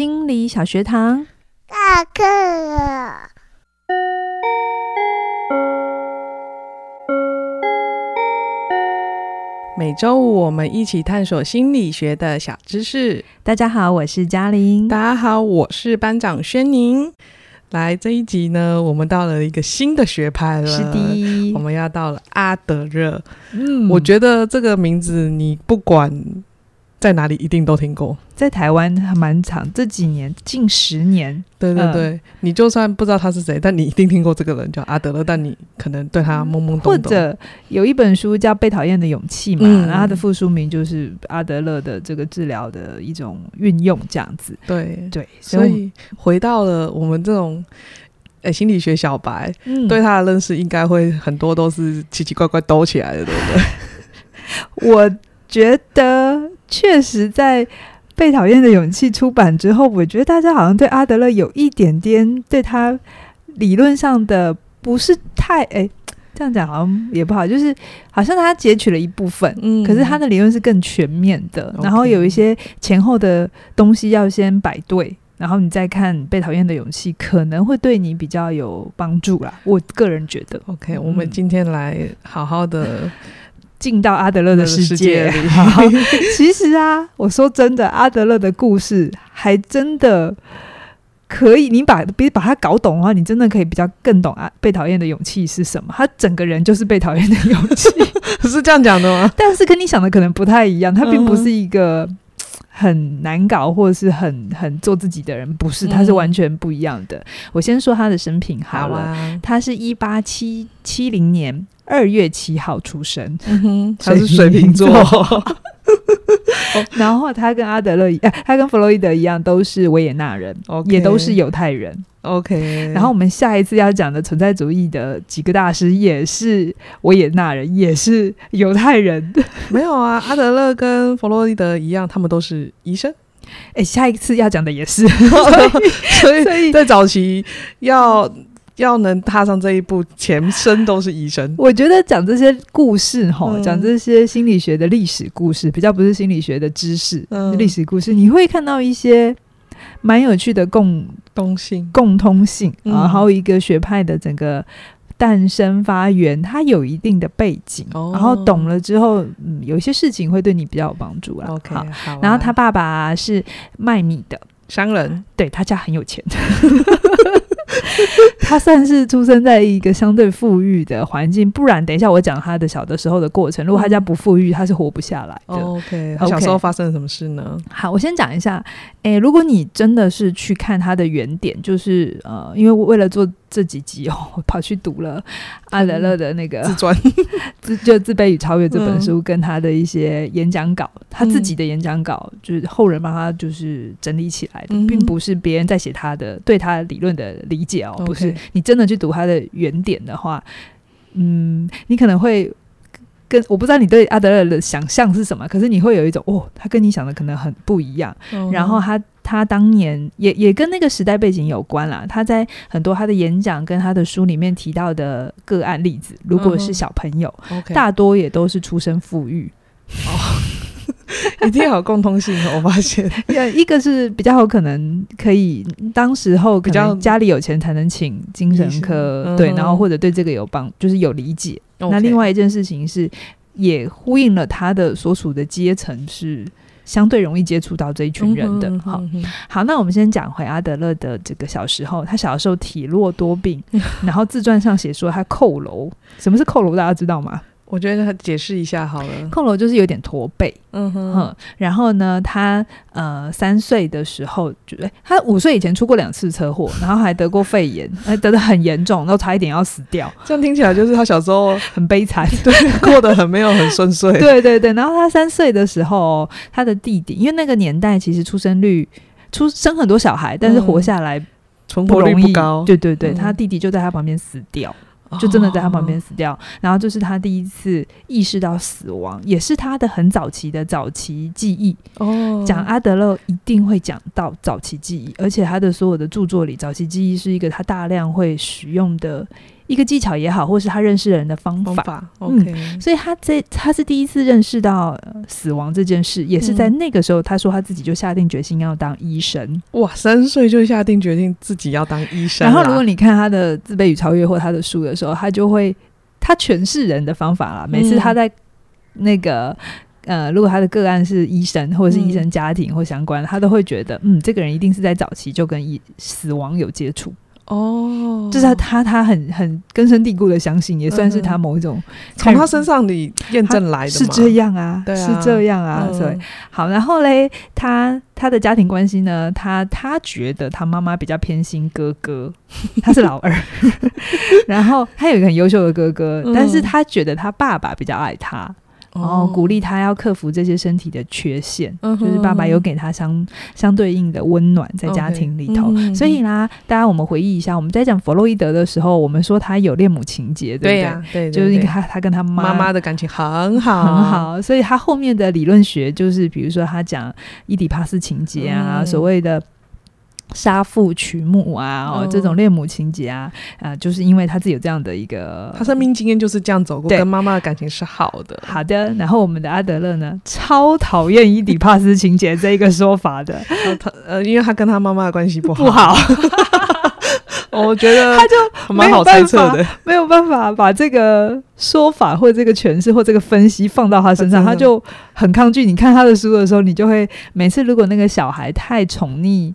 心理小学堂，下课了。每周五我们一起探索心理学的小知识。大家好，我是嘉玲。大家好，我是班长轩宁。来这一集呢，我们到了一个新的学派了。是的，我们要到了阿德勒。嗯，我觉得这个名字你不管在哪里一定都听过，在台湾还蛮长，这几年近十年。对对对，嗯、你就算不知道他是谁，但你一定听过这个人叫阿德勒，但你可能对他懵懵懂懂。或者有一本书叫《被讨厌的勇气》嘛，嗯、然后他的副书名就是阿德勒的这个治疗的一种运用，这样子。对对，所以回到了我们这种诶、欸、心理学小白，嗯、对他的认识应该会很多都是奇奇怪怪兜起来的，对不对？我觉得。确实，在《被讨厌的勇气》出版之后，我觉得大家好像对阿德勒有一点点对他理论上的不是太哎，这样讲好像也不好，就是好像他截取了一部分，嗯，可是他的理论是更全面的，嗯、然后有一些前后的东西要先摆对，然后你再看《被讨厌的勇气》，可能会对你比较有帮助啦。我个人觉得，OK，我们今天来好好的。进到阿德勒的世界里。其实啊，我说真的，阿德勒的故事还真的可以。你把别把它搞懂的话，你真的可以比较更懂啊。被讨厌的勇气是什么？他整个人就是被讨厌的勇气，是这样讲的吗？但是跟你想的可能不太一样。他并不是一个很难搞或者是很很做自己的人，不是，他是完全不一样的。嗯、我先说他的生平好了，好啊、他是一八七七零年。二月七号出生，嗯、他是水瓶座，然后他跟阿德勒一样，他跟弗洛伊德一样，都是维也纳人，Okay. 也都是犹太人。OK，然后我们下一次要讲的存在主义的几个大师也是维也纳人，也是犹太人。没有啊，阿德勒跟弗洛伊德一样，他们都是医生。哎，下一次要讲的也是，所以所以在早期要。要能踏上这一步，前身都是医生。我觉得讲这些故事，哈、嗯，讲这些心理学的历史故事，比较不是心理学的知识，嗯、历史故事，你会看到一些蛮有趣的共通性、共通性啊，还有一个学派的整个诞生发源，它有一定的背景，哦、然后懂了之后，嗯，有一些事情会对你比较有帮助啦。OK，好，好啊、然后他爸爸是卖米的。商人，对，他家很有钱。他算是出生在一个相对富裕的环境，不然等一下我讲他的小的时候的过程。如果他家不富裕，他是活不下来的。Oh, OK，他小时候发生了什么事呢？好，我先讲一下。诶，如果你真的是去看他的原点，就是呃，因为为了做这几集哦，我 跑去读了阿德勒的那个自传，自就《自卑与超越》这本书，跟他的一些演讲稿，嗯、他自己的演讲稿，就是后人帮他就是整理起来的，嗯、并不是别人在写他的对他理论的理解哦，不是。你真的去读他的原点的话，嗯，你可能会。跟我不知道你对阿德勒的想象是什么，可是你会有一种哦，他跟你想的可能很不一样。嗯、然后他他当年也也跟那个时代背景有关啦。他在很多他的演讲跟他的书里面提到的个案例子，如果是小朋友，嗯、大多也都是出身富裕。哦，一定有共通性，我发现，一个是比较有可能可以当时候比较家里有钱才能请精神科，嗯、对，然后或者对这个有帮，就是有理解。那另外一件事情是，也呼应了他的所属的阶层是相对容易接触到这一群人的。嗯、好，嗯、好，那我们先讲回阿德勒的这个小时候，他小时候体弱多病，然后自传上写说他扣楼。什么是扣楼？大家知道吗？我觉得他解释一下好了。佝僂就是有点驼背，嗯哼，哼，然后呢，他呃三岁的时候就，哎，他五岁以前出过两次车祸，然后还得过肺炎，还，得的很严重，然后差一点要死掉。这样听起来就是他小时候很悲惨，对，过得很没有很顺遂。对对对，然后他三岁的时候，他的弟弟，因为那个年代其实出生率出生很多小孩，但是活下来存活率不高。对对对，他弟弟就在他旁边死掉。就真的在他旁边死掉，哦、然后这是他第一次意识到死亡，也是他的很早期的早期记忆。哦，讲阿德勒一定会讲到早期记忆，而且他的所有的著作里，早期记忆是一个他大量会使用的一个技巧也好，或是他认识人的方法。方法 OK，嗯，所以他这他是第一次认识到死亡这件事，也是在那个时候，他说他自己就下定决心要当医生。哇，三岁就下定决定自己要当医生。然后，如果你看他的《自卑与超越》或他的书的时候，他就会他诠释人的方法啦。每次他在那个呃，如果他的个案是医生或者是医生家庭或相关，他都会觉得，嗯，这个人一定是在早期就跟医死亡有接触。哦，就是他他他很很根深蒂固的相信，也算是他某一种从他身上你验证来的，是这样啊，对啊，是这样啊，所以好，然后嘞，他他的家庭关系呢，他他觉得他妈妈比较偏心哥哥，他是老二，然后他有一个很优秀的哥哥，但是他觉得他爸爸比较爱他。然后鼓励他要克服这些身体的缺陷，嗯、就是爸爸有给他相相对应的温暖在家庭里头。Okay, 所以啦，大家我们回忆一下，我们在讲弗洛伊德的时候，我们说他有恋母情节，对不对？对呀，对，就是他他跟他妈妈的感情很好很好，所以他后面的理论学就是，比如说他讲伊底帕斯情节啊，嗯、所谓的。杀父娶母啊，哦，这种恋母情节啊，啊，就是因为他自己有这样的一个，他生命经验就是这样走过，跟妈妈的感情是好的。好的，然后我们的阿德勒呢，超讨厌伊底帕斯情节这一个说法的，他呃，因为他跟他妈妈的关系不好，不好，我觉得他就蛮好猜测的，没有办法把这个说法或这个诠释或这个分析放到他身上，他就很抗拒。你看他的书的时候，你就会每次如果那个小孩太宠溺。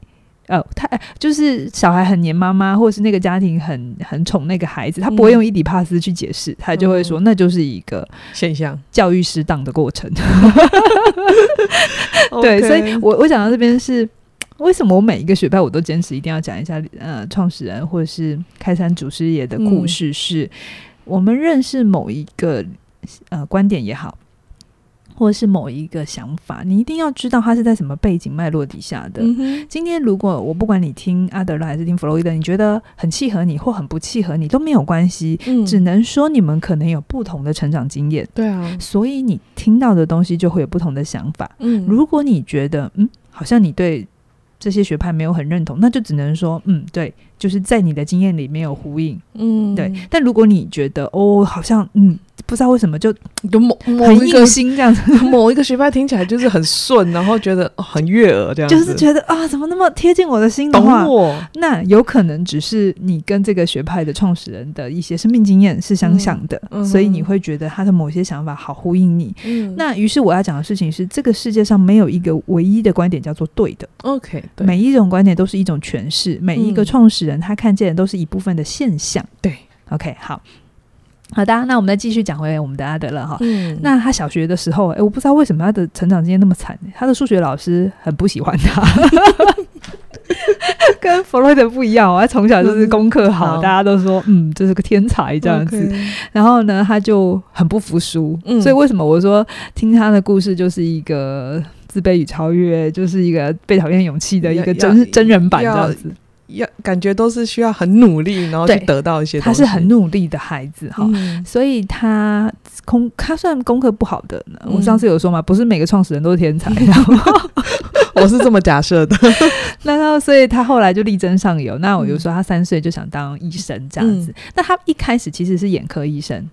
呃，他就是小孩很黏妈妈，或者是那个家庭很很宠那个孩子，他不会用伊底帕斯去解释，嗯、他就会说那就是一个现象，教育失当的过程。对，所以我我讲到这边是为什么我每一个学派我都坚持一定要讲一下呃创始人或者是开山祖师爷的故事，是、嗯、我们认识某一个呃观点也好。或者是某一个想法，你一定要知道它是在什么背景脉络底下的。嗯、今天如果我不管你听阿德勒还是听弗洛伊德，你觉得很契合你或很不契合你都没有关系，嗯、只能说你们可能有不同的成长经验。对啊，所以你听到的东西就会有不同的想法。嗯，如果你觉得嗯，好像你对这些学派没有很认同，那就只能说嗯，对，就是在你的经验里没有呼应。嗯，对。但如果你觉得哦，好像嗯。不知道为什么就有某 某一个心这样子，某一个学派听起来就是很顺，然后觉得、哦、很悦耳这样子，就是觉得啊，怎么那么贴近我的心的话，懂我。那有可能只是你跟这个学派的创始人的一些生命经验是相像的，嗯嗯、所以你会觉得他的某些想法好呼应你。嗯、那于是我要讲的事情是，这个世界上没有一个唯一的观点叫做对的。OK，对，每一种观点都是一种诠释，每一个创始人他看见的都是一部分的现象。对，OK，好。好的，那我们再继续讲回我们的阿德勒哈。嗯，那他小学的时候，哎，我不知道为什么他的成长经验那么惨。他的数学老师很不喜欢他，跟弗洛伊德不一样。他从小就是功课好，嗯、大家都说嗯，这是个天才这样子。然后呢，他就很不服输。嗯，所以为什么我说听他的故事就是一个自卑与超越，就是一个被讨厌勇气的一个真真人版这样子。要感觉都是需要很努力，然后去得到一些。他是很努力的孩子哈，嗯、所以他功他算功课不好的呢。嗯、我上次有说嘛，不是每个创始人都是天才，然 后 我是这么假设的。那他所以他后来就力争上游。那我就说他三岁就想当医生这样子。嗯、那他一开始其实是眼科医生。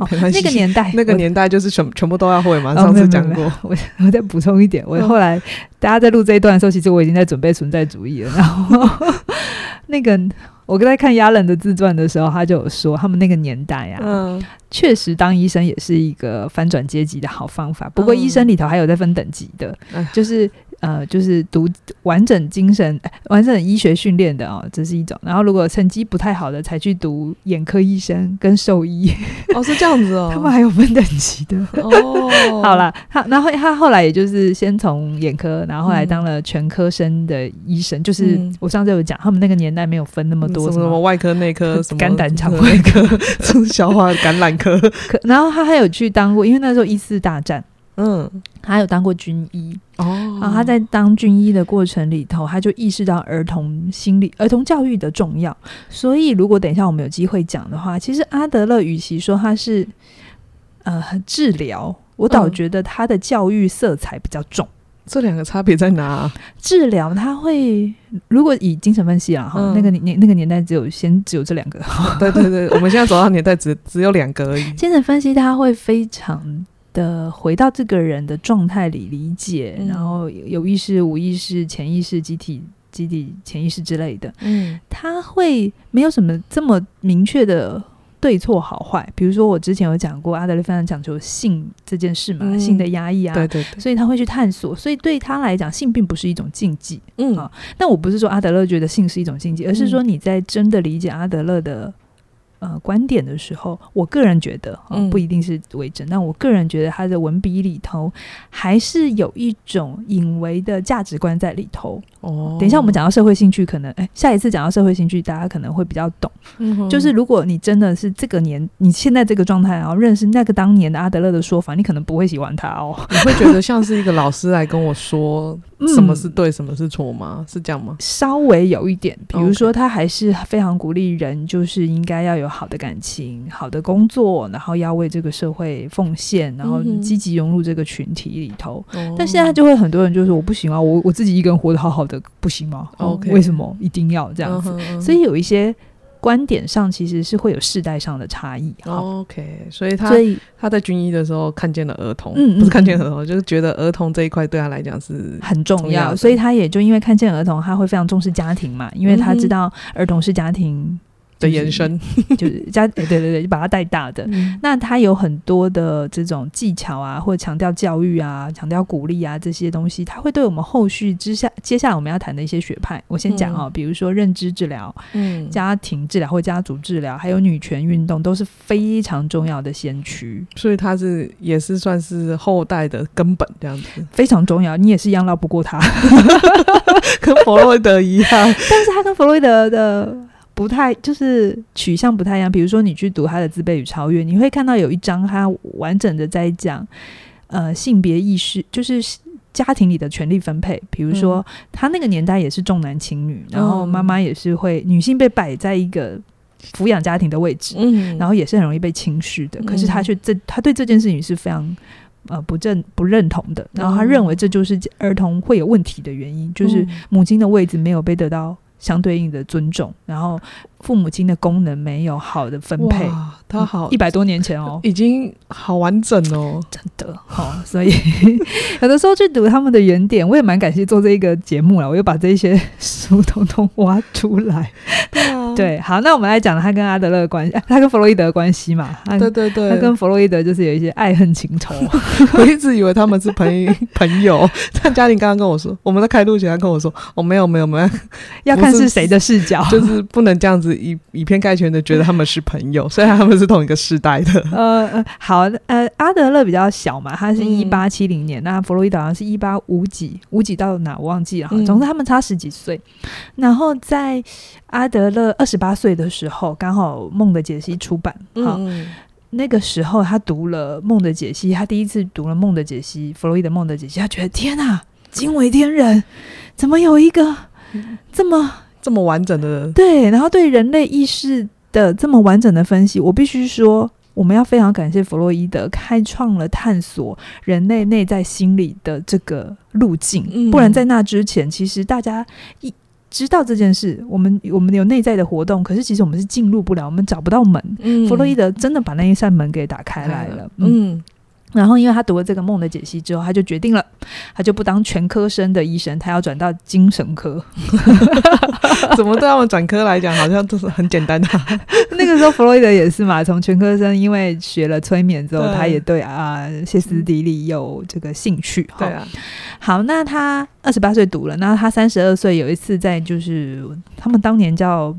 哦，那个年代，那个年代就是全全部都要会嘛。上次讲过，我我再补充一点，我后来大家在录这一段的时候，其实我已经在准备存在主义了。然后 那个我刚才看亚伦的自传的时候，他就有说，他们那个年代啊，嗯，确实当医生也是一个翻转阶级的好方法。不过医生里头还有在分等级的，就是。呃，就是读完整精神、完整医学训练的哦，这是一种。然后，如果成绩不太好的，才去读眼科医生跟兽医。哦，是这样子哦，他们还有分等级的。哦，好了，他然后他后来也就是先从眼科，然后后来当了全科生的医生。嗯、就是我上次有讲，他们那个年代没有分那么多什么，什么外科、内科、什么肝胆肠胃科、消化感染科。然后他还有去当过，因为那时候一四大战。嗯，他有当过军医哦，然后他在当军医的过程里头，他就意识到儿童心理、儿童教育的重要。所以，如果等一下我们有机会讲的话，其实阿德勒与其说他是呃治疗，我倒觉得他的教育色彩比较重。这两个差别在哪、啊？治疗他会，如果以精神分析啊，哈、嗯，那个年那个年代只有先只有这两个。对对对，我们现在走到年代只只有两个而已。精神分析他会非常的回到这个人的状态里理解，嗯、然后有意识、无意识、潜意识、集体、集体潜意识之类的。嗯，他会没有什么这么明确的。对错好坏，比如说我之前有讲过，阿德勒非常讲求性这件事嘛，嗯、性的压抑啊，对对对，所以他会去探索，所以对他来讲，性并不是一种禁忌，嗯啊，但我不是说阿德勒觉得性是一种禁忌，而是说你在真的理解阿德勒的。呃，观点的时候，我个人觉得，呃、不一定是为真，嗯、但我个人觉得他的文笔里头还是有一种隐微的价值观在里头。哦，等一下我们讲到社会兴趣，可能哎，下一次讲到社会兴趣，大家可能会比较懂。嗯、就是如果你真的是这个年，你现在这个状态，然后认识那个当年的阿德勒的说法，你可能不会喜欢他哦，你会觉得像是一个老师来跟我说。什么是对，什么是错吗？嗯、是这样吗？稍微有一点，比如说他还是非常鼓励人，就是应该要有好的感情、好的工作，然后要为这个社会奉献，然后积极融入这个群体里头。嗯、但现在就会很多人就说我不行啊，我我自己一个人活得好好的不行吗？OK，为什么一定要这样子？嗯哼嗯哼，所以有一些。观点上其实是会有世代上的差异。OK，所以他他在军医的时候看见了儿童，嗯，不是看见儿童，就是觉得儿童这一块对他来讲是很重要，所以他也就因为看见儿童，他会非常重视家庭嘛，因为他知道儿童是家庭。的延伸 就是家，对对对，就把他带大的。嗯、那他有很多的这种技巧啊，或者强调教育啊，强调鼓励啊这些东西，他会对我们后续之下接下来我们要谈的一些学派，我先讲啊、哦，嗯、比如说认知治疗、嗯，家庭治疗或家族治疗，还有女权运动，都是非常重要的先驱。所以他是也是算是后代的根本这样子，非常重要。你也是一样绕不过他，跟弗洛伊德一样，但是他跟弗洛伊德的。不太就是取向不太一样，比如说你去读他的《自卑与超越》，你会看到有一章他完整的在讲，呃，性别意识，就是家庭里的权力分配。比如说他那个年代也是重男轻女，然后妈妈也是会女性被摆在一个抚养家庭的位置，然后也是很容易被轻视的。可是他却这他对这件事情是非常呃不正不认同的，然后他认为这就是儿童会有问题的原因，就是母亲的位置没有被得到。相对应的尊重，然后父母亲的功能没有好的分配，他好一百多年前哦，已经好完整哦，真的。好，所以 有的时候去读他们的原点，我也蛮感谢做这一个节目了，我又把这些书通通挖出来。对啊，对，好，那我们来讲他跟阿德勒的关系，他跟弗洛伊德的关系嘛，对对对，他跟弗洛伊德就是有一些爱恨情仇，我一直以为他们是朋友 朋友，但嘉玲刚刚跟我说，我们在开录前他跟我说，哦，没有没有没有，要看。是谁的视角？就是不能这样子以以偏概全的觉得他们是朋友，虽然他们是同一个世代的。呃呃，好，呃，阿德勒比较小嘛，他是一八七零年，嗯、那弗洛伊德好像是一八五几五几到哪我忘记了，总之他们差十几岁。嗯、然后在阿德勒二十八岁的时候，刚好《梦的解析》出版，好，嗯、那个时候他读了《梦的解析》，他第一次读了《梦的解析》，弗洛伊德《梦的解析》，他觉得天哪，惊为天人，怎么有一个这么。这么完整的对，然后对人类意识的这么完整的分析，我必须说，我们要非常感谢弗洛伊德开创了探索人类内在心理的这个路径。嗯、不然在那之前，其实大家一知道这件事，我们我们有内在的活动，可是其实我们是进入不了，我们找不到门。弗洛伊德真的把那一扇门给打开来了。嗯然后，因为他读了这个梦的解析之后，他就决定了，他就不当全科生的医生，他要转到精神科。怎么对他们转科来讲，好像都是很简单的。那个时候，弗洛伊德也是嘛，从全科生，因为学了催眠之后，他也对啊歇斯底里有这个兴趣。对啊，好，那他二十八岁读了，那他三十二岁有一次在就是他们当年叫。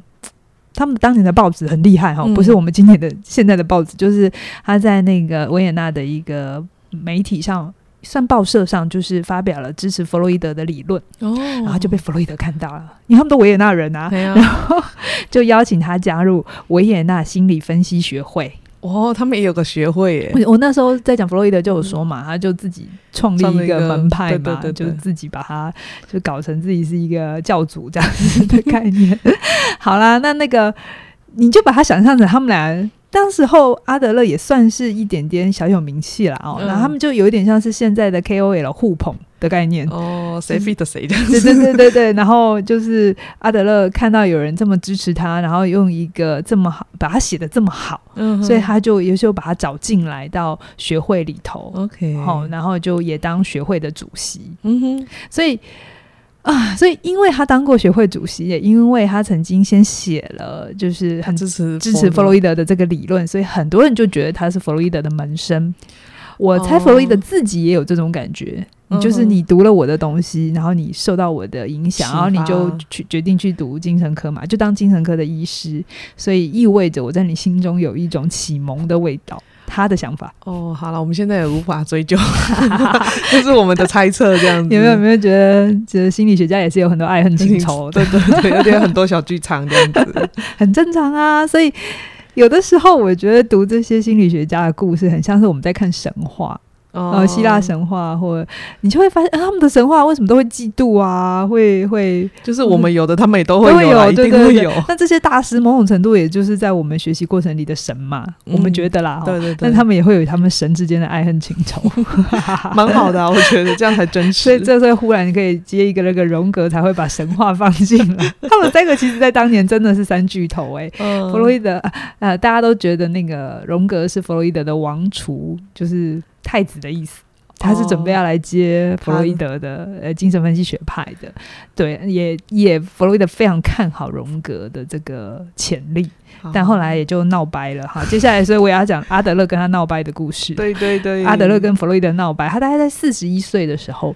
他们当年的报纸很厉害哈，不是我们今天的现在的报纸，嗯、就是他在那个维也纳的一个媒体上，算报社上，就是发表了支持弗洛伊德的理论，哦，然后就被弗洛伊德看到了，因为他们都维也纳人啊，啊。然后就邀请他加入维也纳心理分析学会。哦，他们也有个学会耶。我那时候在讲弗洛伊德就有说嘛，嗯、他就自己创立一个门派嘛，就自己把他就搞成自己是一个教主这样子的概念。好啦，那那个你就把他想象成他们俩，当时候阿德勒也算是一点点小有名气了哦。然后、嗯、他们就有一点像是现在的 KOL 互捧。的概念哦，谁 fit 谁这样子，对对对对对。然后就是阿德勒看到有人这么支持他，然后用一个这么好把他写的这么好，嗯，所以他就有时候把他找进来到学会里头，OK，好，然后就也当学会的主席，嗯哼，所以啊，所以因为他当过学会主席，也因为他曾经先写了就是很支持支持弗洛伊德的这个理论，所以很多人就觉得他是弗洛伊德的门生。我猜弗洛伊德自己也有这种感觉，你、oh. 就是你读了我的东西，然后你受到我的影响，然后你就去决定去读精神科嘛，就当精神科的医师，所以意味着我在你心中有一种启蒙的味道。他的想法哦，oh, 好了，我们现在也无法追究，这是我们的猜测，这样子。有没有有没有觉得，觉得心理学家也是有很多爱恨情仇，对对对，有点很多小剧场这样子，很正常啊，所以。有的时候，我觉得读这些心理学家的故事，很像是我们在看神话。呃，希腊神话，或你就会发现，啊，他们的神话为什么都会嫉妒啊？会会，就是我们有的，他们也都会有，都会有，一定会有。那这些大师，某种程度，也就是在我们学习过程里的神嘛。我们觉得啦，对对对。但他们也会有他们神之间的爱恨情仇，蛮好的啊。我觉得这样才真实。所以这时候忽然你可以接一个那个荣格，才会把神话放进来。他们三个其实，在当年真的是三巨头哎。弗洛伊德，呃，大家都觉得那个荣格是弗洛伊德的王储，就是。太子的意思，他是准备要来接弗洛伊德的呃、哦、精神分析学派的，对，也也弗洛伊德非常看好荣格的这个潜力，但后来也就闹掰了哈。接下来，所以我也要讲阿德勒跟他闹掰的故事。对对对，阿德勒跟弗洛伊德闹掰，他大概在四十一岁的时候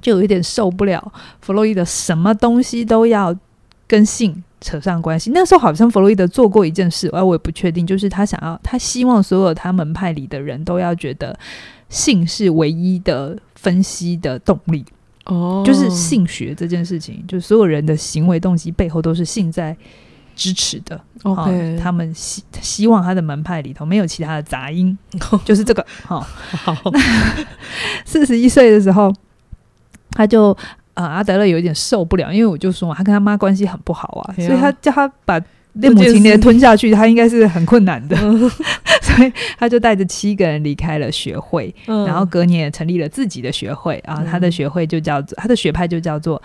就有一点受不了弗洛伊德什么东西都要跟性扯上关系，那时候好像弗洛伊德做过一件事，哎，我也不确定，就是他想要，他希望所有他门派里的人都要觉得性是唯一的分析的动力，哦，就是性学这件事情，就所有人的行为动机背后都是性在支持的。OK，他们希希望他的门派里头没有其他的杂音，就是这个。好，好，四十一岁的时候，他就。啊、呃，阿德勒有一点受不了，因为我就说嘛，他跟他妈关系很不好啊，啊。所以他叫他把那母情节吞下去，他应该是很困难的，嗯、所以他就带着七个人离开了学会，嗯、然后隔年也成立了自己的学会啊，他的学会就叫做他的学派就叫做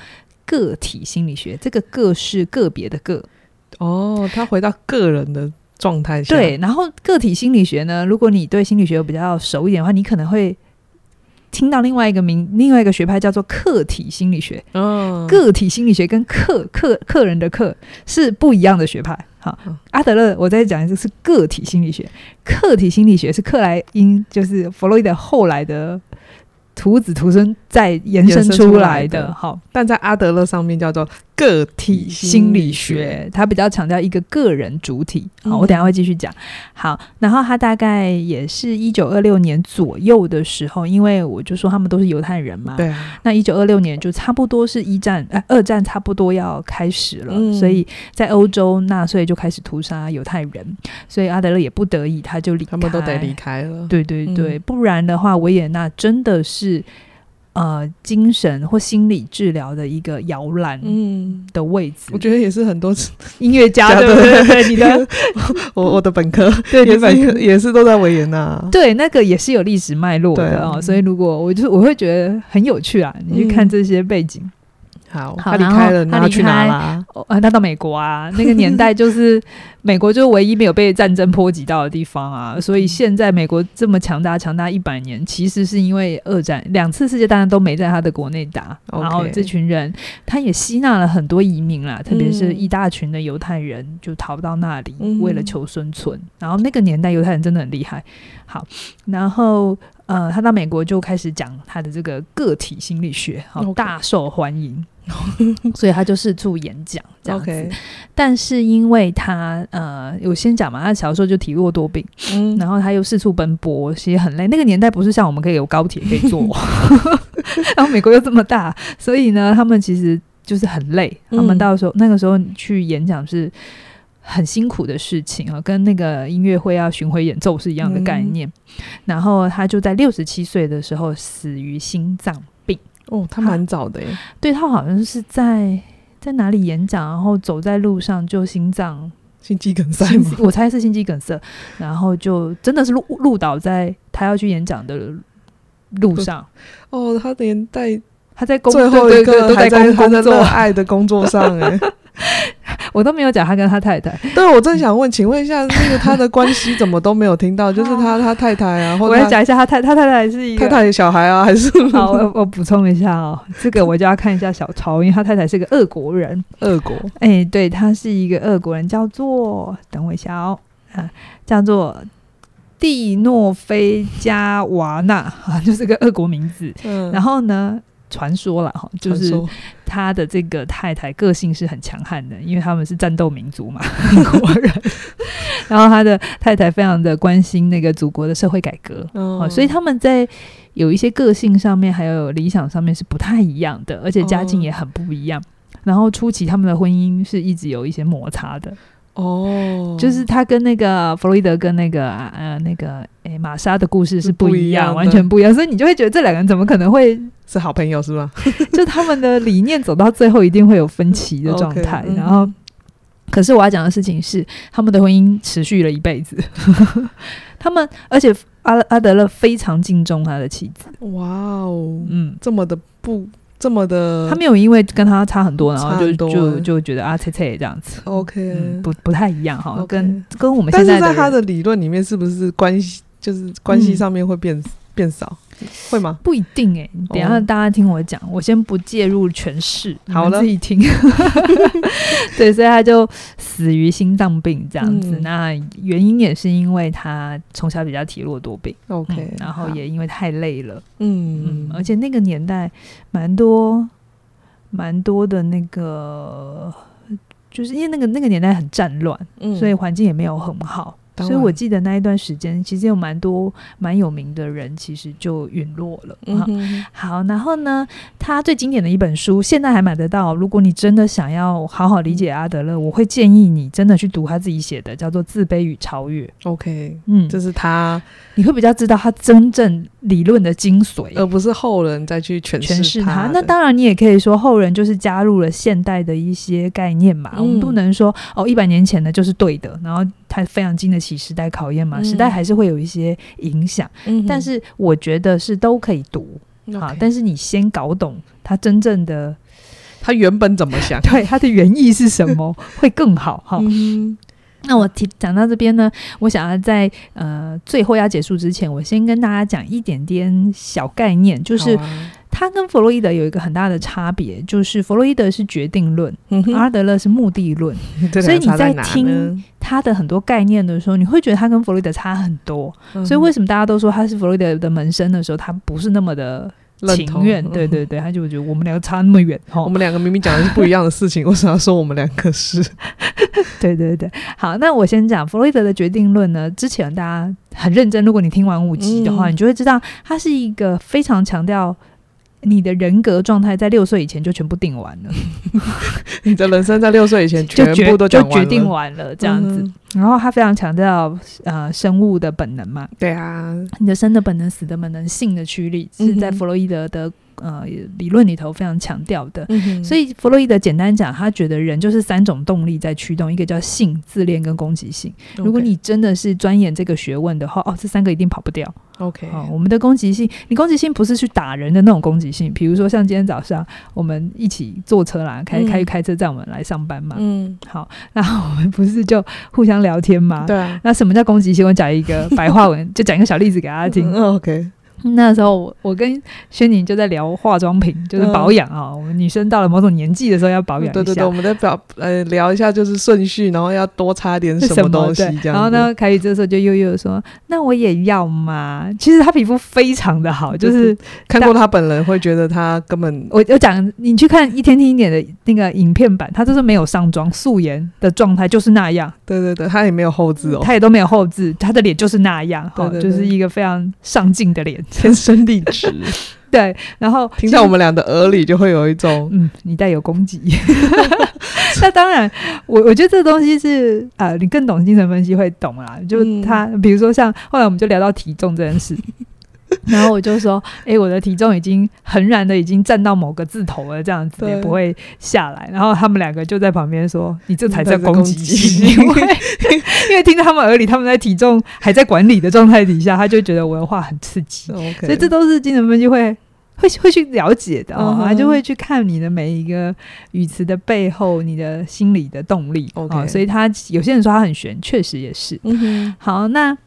个体心理学，这个个是个别的个，哦，他回到个人的状态下，对，然后个体心理学呢，如果你对心理学比较熟一点的话，你可能会。听到另外一个名，另外一个学派叫做客体心理学。哦，个体心理学跟客客客人的客是不一样的学派。好，嗯、阿德勒，我再讲一次，是个体心理学，客体心理学是克莱因，就是弗洛伊德后来的。徒子徒孙再延伸出来的，好，但在阿德勒上面叫做个体心理学，他比较强调一个个人主体。好，我等下会继续讲。好，然后他大概也是一九二六年左右的时候，因为我就说他们都是犹太人嘛，对。那一九二六年就差不多是一战，呃，二战差不多要开始了，嗯、所以在欧洲纳粹就开始屠杀犹太人，所以阿德勒也不得已他就离开，他们都得离开了。对对对，嗯、不然的话，维也纳真的是。是呃，精神或心理治疗的一个摇篮，嗯，的位置，我觉得也是很多 音乐家的，对不对，你的？我我的本科，对，也是也是都在维也纳，对，那个也是有历史脉络的哦，所以如果我就我会觉得很有趣啊，你去看这些背景。好，他离开了，他去哪了？啊，他到美国啊。那个年代就是 美国，就是唯一没有被战争波及到的地方啊。所以现在美国这么强大，强大一百年，其实是因为二战两次世界大战都没在他的国内打。然后这群人，他也吸纳了很多移民啦，特别是一大群的犹太人就逃到那里，为了求生存。然后那个年代犹太人真的很厉害。好，然后呃，他到美国就开始讲他的这个个体心理学，好，大受欢迎。所以他就四处演讲这样子，Okay. 但是因为他呃，我先讲嘛，他小时候就体弱多病，嗯，然后他又四处奔波，其实很累。那个年代不是像我们可以有高铁可以坐，然后美国又这么大，所以呢，他们其实就是很累。他们到时候、嗯、那个时候去演讲是很辛苦的事情啊，跟那个音乐会要巡回演奏是一样的概念。嗯、然后他就在六十七岁的时候死于心脏病。哦，他蛮早的耶。他对他好像是在在哪里演讲，然后走在路上就心脏心肌梗塞，我猜是心肌梗塞，然后就真的是路路倒在他要去演讲的路上。哦，他连带他在工最后一个都在工工作爱的工作上哎。我都没有讲他跟他太太。对，我正想问，请问一下，那个他的关系怎么都没有听到？就是他 他太太啊，或者我要讲一下他太他太太是一个太太的小孩啊，还是？好，我 我补充一下哦，这个我就要看一下小超，因为他太太是个俄国人。俄国？哎、欸，对，他是一个俄国人，叫做等我一下哦，啊，叫做蒂诺菲加瓦纳啊，就是个俄国名字。嗯，然后呢？传说了哈，就是他的这个太太个性是很强悍的，因为他们是战斗民族嘛，国人。然后他的太太非常的关心那个祖国的社会改革，哦，所以他们在有一些个性上面，还有理想上面是不太一样的，而且家境也很不一样。然后初期他们的婚姻是一直有一些摩擦的。哦，就是他跟那个弗洛伊德跟那个呃那个诶玛莎的故事是不一样，完全不一样，所以你就会觉得这两个人怎么可能会是好朋友是吗？就他们的理念走到最后一定会有分歧的状态。Okay, 然后，嗯、可是我要讲的事情是，他们的婚姻持续了一辈子。他们而且阿阿德勒非常敬重他的妻子。哇哦，嗯，这么的不。这么的，他没有因为跟他差很多，然后就就就觉得啊，切切这样子，OK，嗯、不不太一样哈跟跟我们现在，但是在他的理论里面，是不是关系就是关系上面会变、嗯、变少？会吗？不一定哎、欸。等一下大家听我讲，哦、我先不介入诠释，好了，自己听。对，所以他就死于心脏病这样子。嗯、那原因也是因为他从小比较体弱多病，OK，、嗯、然后也因为太累了，嗯嗯，而且那个年代蛮多蛮多的那个，就是因为那个那个年代很战乱，嗯、所以环境也没有很好。所以我记得那一段时间，其实有蛮多蛮有名的人，其实就陨落了。嗯、哼好，然后呢，他最经典的一本书，现在还买得到。如果你真的想要好好理解阿德勒，嗯、我会建议你真的去读他自己写的，叫做《自卑与超越》。OK，嗯，这是他，你会比较知道他真正理论的精髓，而不是后人再去诠释它。那当然，你也可以说后人就是加入了现代的一些概念嘛。嗯、我们不能说哦，一百年前的就是对的，然后他非常经得起时代考验嘛。嗯、时代还是会有一些影响，嗯、但是我觉得是都可以读啊。但是你先搞懂他真正的，他原本怎么想，对他的原意是什么 会更好哈。嗯那我提讲到这边呢，我想要在呃最后要结束之前，我先跟大家讲一点点小概念，就是他跟弗洛伊德有一个很大的差别，就是弗洛伊德是决定论，嗯、阿德勒是目的论，所以你在听他的很多概念的时候，你会觉得他跟弗洛伊德差很多。嗯、所以为什么大家都说他是弗洛伊德的门生的时候，他不是那么的。情愿，对对对，他就觉得我们两个差那么远，我们两个明明讲的是不一样的事情，为什么要说我们两个是？对对对，好，那我先讲弗洛伊德的决定论呢。之前大家很认真，如果你听完五集的话，嗯、你就会知道，他是一个非常强调。你的人格状态在六岁以前就全部定完了，你的人生在六岁以前全部都就决定完了，这样子。嗯、然后他非常强调呃生物的本能嘛，对啊，你的生的本能、死的本能、性的驱力是在弗洛伊德的。呃，理论里头非常强调的，嗯、所以弗洛伊德简单讲，他觉得人就是三种动力在驱动，一个叫性、自恋跟攻击性。如果你真的是钻研这个学问的话，哦，这三个一定跑不掉。OK，哦，我们的攻击性，你攻击性不是去打人的那种攻击性，比如说像今天早上我们一起坐车啦，开开开车载我们来上班嘛。嗯，好，然后我们不是就互相聊天吗？对啊。那什么叫攻击性？我讲一个白话文，就讲一个小例子给大家听。嗯、OK。那时候，我我跟轩宁就在聊化妆品，就是保养啊。我们女生到了某种年纪的时候要保养一下。对对对，我们在表呃聊一下就是顺序，然后要多擦点什么东西这样。然后呢，凯宇这时候就悠悠说：“那我也要嘛。”其实她皮肤非常的好，就是看过她本人会觉得她根本……我我讲，你去看一天听一点的那个影片版，她就是没有上妆，素颜的状态就是那样。对对对，她也没有后置哦，她也都没有后置，她的脸就是那样，对，就是一个非常上镜的脸。天生丽质，对，然后听到我们俩的耳里就会有一种，嗯，你带有攻击。那当然，我我觉得这东西是啊、呃，你更懂精神分析会懂啦。就他，嗯、比如说像后来我们就聊到体重这件事，然后我就说，哎、欸，我的体重已经横然的已经站到某个字头了，这样子也不会下来。然后他们两个就在旁边说：“你这才叫攻击 性，因为 因为听到他们耳里，他们在体重还在管理的状态底下，他就觉得我的话很刺激。Okay. 所以这都是精神分析会会会去了解的啊，他、uh huh. 就会去看你的每一个语词的背后，你的心理的动力。OK，所以他有些人说他很悬，确实也是。嗯哼，好，那。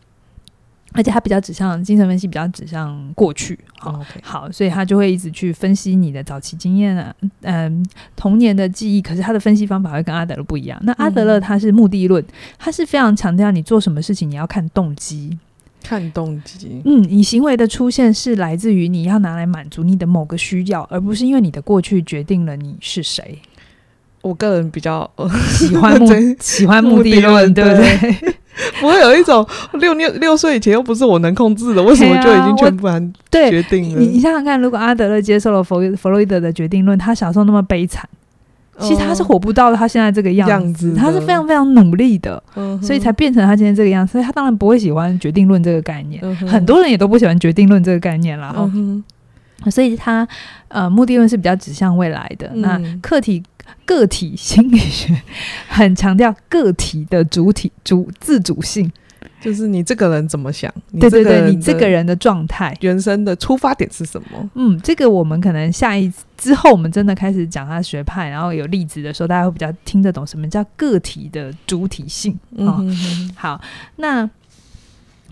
而且他比较指向精神分析，比较指向过去，好，oh, okay. 好，所以他就会一直去分析你的早期经验啊，嗯，童年的记忆。可是他的分析方法会跟阿德勒不一样。那阿德勒他是目的论，他是非常强调你做什么事情你要看动机，看动机。嗯，你行为的出现是来自于你要拿来满足你的某个需要，而不是因为你的过去决定了你是谁。我个人比较 喜欢目喜欢目的论，对不对？不会有一种六六六岁以前又不是我能控制的，为什么就已经全盘 决定了？你你想想看，如果阿德勒接受了弗弗洛伊德的决定论，他小时候那么悲惨，其实他是活不到他现在这个样子，样子他是非常非常努力的，嗯、所以才变成他今天这个样子。所以他当然不会喜欢决定论这个概念，嗯、很多人也都不喜欢决定论这个概念啦。嗯、哼所以他呃，目的论是比较指向未来的，嗯、那客体。个体心理学很强调个体的主体主自主性，就是你这个人怎么想？对对对，你这个人的状态、原生的出发点是什么？嗯，这个我们可能下一之后，我们真的开始讲他学派，然后有例子的时候，大家会比较听得懂什么叫个体的主体性。嗯好，那。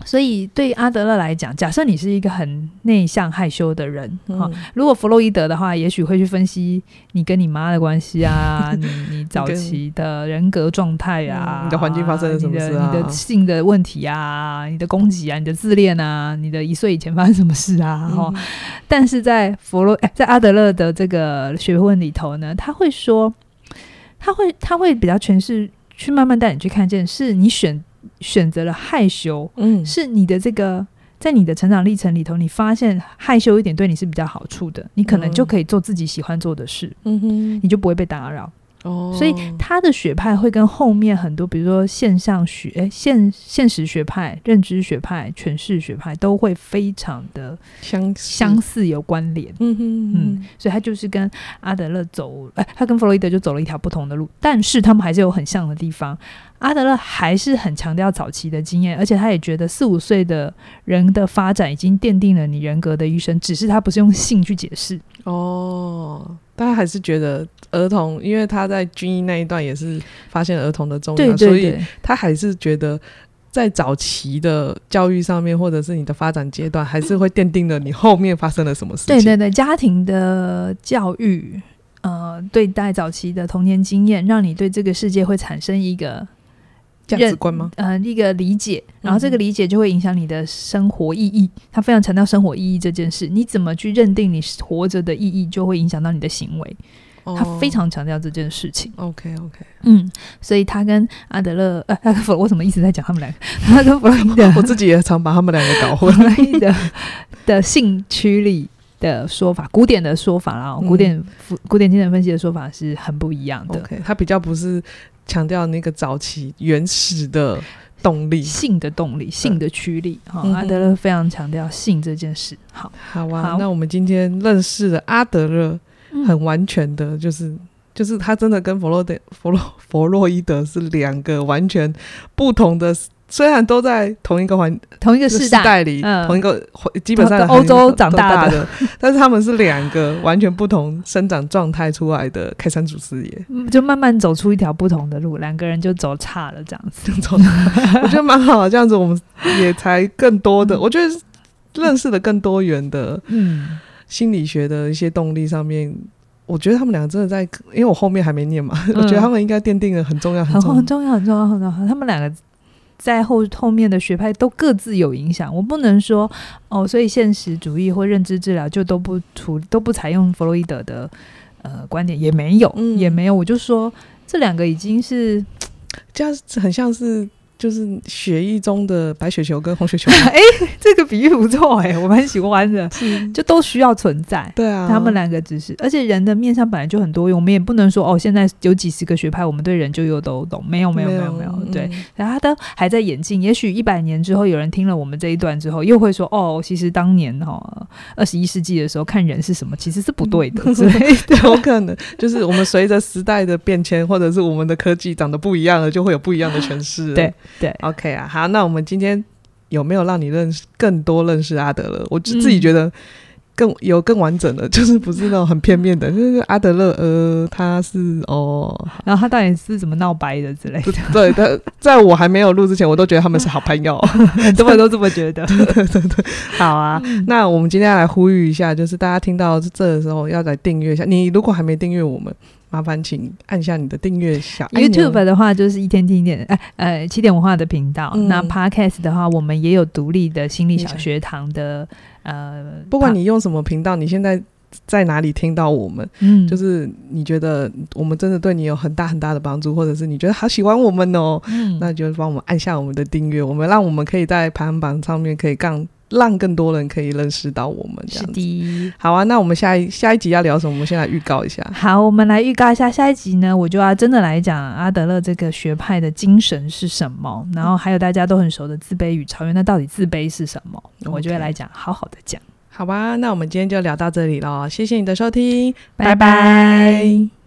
所以，对阿德勒来讲，假设你是一个很内向害羞的人，哈、嗯，如果弗洛伊德的话，也许会去分析你跟你妈的关系啊，你你早期的人格状态啊，你的环境发生了什么事啊，你的性的问题啊，你的攻击啊，你的自恋啊，你的一岁以前发生什么事啊，哈、嗯。但是在弗洛，在阿德勒的这个学问里头呢，他会说，他会他会比较诠释，去慢慢带你去看见，是你选。选择了害羞，嗯，是你的这个，在你的成长历程里头，你发现害羞一点对你是比较好处的，你可能就可以做自己喜欢做的事，嗯哼，你就不会被打扰。哦，所以他的学派会跟后面很多，比如说现象学、诶现现实学派、认知学派、诠释学派，都会非常的相似相似有关联。嗯哼嗯，所以他就是跟阿德勒走，哎，他跟弗洛伊德就走了一条不同的路，但是他们还是有很像的地方。阿德勒还是很强调早期的经验，而且他也觉得四五岁的人的发展已经奠定了你人格的一生，只是他不是用性去解释。哦。他还是觉得儿童，因为他在军医那一段也是发现儿童的重要，对对对，所以他还是觉得在早期的教育上面，或者是你的发展阶段，还是会奠定了你后面发生了什么事情。对对对，家庭的教育，呃，对待早期的童年经验，让你对这个世界会产生一个。价值观吗？呃，一个理解，然后这个理解就会影响你的生活意义。嗯、他非常强调生活意义这件事，你怎么去认定你活着的意义，就会影响到你的行为。哦、他非常强调这件事情。OK OK，嗯，所以他跟阿德勒，呃，我怎么一直在讲他们两个？他跟弗洛伊德，我自己也常把他们两个搞混。的的兴趣力的说法，古典的说法啦，古典、嗯、古典精神分析的说法是很不一样的。OK，他比较不是。强调那个早期原始的动力，性的动力，性的驱力。哈、嗯，阿德勒非常强调性这件事。好，好啊。好，那我们今天认识了阿德勒，很完全的，就是，嗯、就是他真的跟弗洛德、弗洛弗洛伊德是两个完全不同的。虽然都在同一个环、同一个时代里，嗯、同一个基本上欧洲长大的，但是他们是两个完全不同生长状态出来的开山祖师爷，就慢慢走出一条不同的路，两个人就走差了，这样子。我觉得蛮好，这样子我们也才更多的，我觉得认识的更多元的，嗯，心理学的一些动力上面，我觉得他们两个真的在，因为我后面还没念嘛，嗯、我觉得他们应该奠定了很重要、很重要、很重要、很重要、很重要，他们两个。在后后面的学派都各自有影响，我不能说哦，所以现实主义或认知治疗就都不处都不采用弗洛伊德的呃观点，也没有，嗯、也没有。我就说这两个已经是，这样很像是就是血液中的白血球跟红血球。哎、欸，这个比喻不错哎、欸，我蛮喜欢的。就都需要存在。对啊，他们两个只是，而且人的面相本来就很多，我们也不能说哦，现在有几十个学派，我们对人就又都懂。没有，没有，没有，没有。对，然后他都还在演进。也许一百年之后，有人听了我们这一段之后，又会说哦，其实当年哈二十一世纪的时候看人是什么，其实是不对的。所以 有可能就是我们随着时代的变迁，或者是我们的科技长得不一样了，就会有不一样的诠释。对对，OK 啊，好，那我们今天有没有让你认识更多认识阿德勒？我自己觉得更有更完整的，就是不是那种很片面的，就是阿德勒，呃，他是哦，然后他到底是怎么闹掰的之类的。对，他在我还没有录之前，我都觉得他们是好朋友，很多人都这么觉得。对对好啊，那我们今天要来呼吁一下，就是大家听到这的时候要来订阅一下。你如果还没订阅我们。麻烦请按下你的订阅小 YouTube 的话，就是一天听一点，哎呃，起点文化的频道。嗯、那 Podcast 的话，我们也有独立的心理小学堂的。呃，不管你用什么频道，你现在在哪里听到我们，嗯，就是你觉得我们真的对你有很大很大的帮助，或者是你觉得好喜欢我们哦，嗯，那就帮我们按下我们的订阅，我们让我们可以在排行榜上面可以更。让更多人可以认识到我们这样的。好啊，那我们下一下一集要聊什么？我们先来预告一下。好，我们来预告一下下一集呢，我就要真的来讲阿德勒这个学派的精神是什么，然后还有大家都很熟的自卑与超越，那到底自卑是什么.我就会来讲，好好的讲。好吧，那我们今天就聊到这里了，谢谢你的收听，拜拜。拜拜。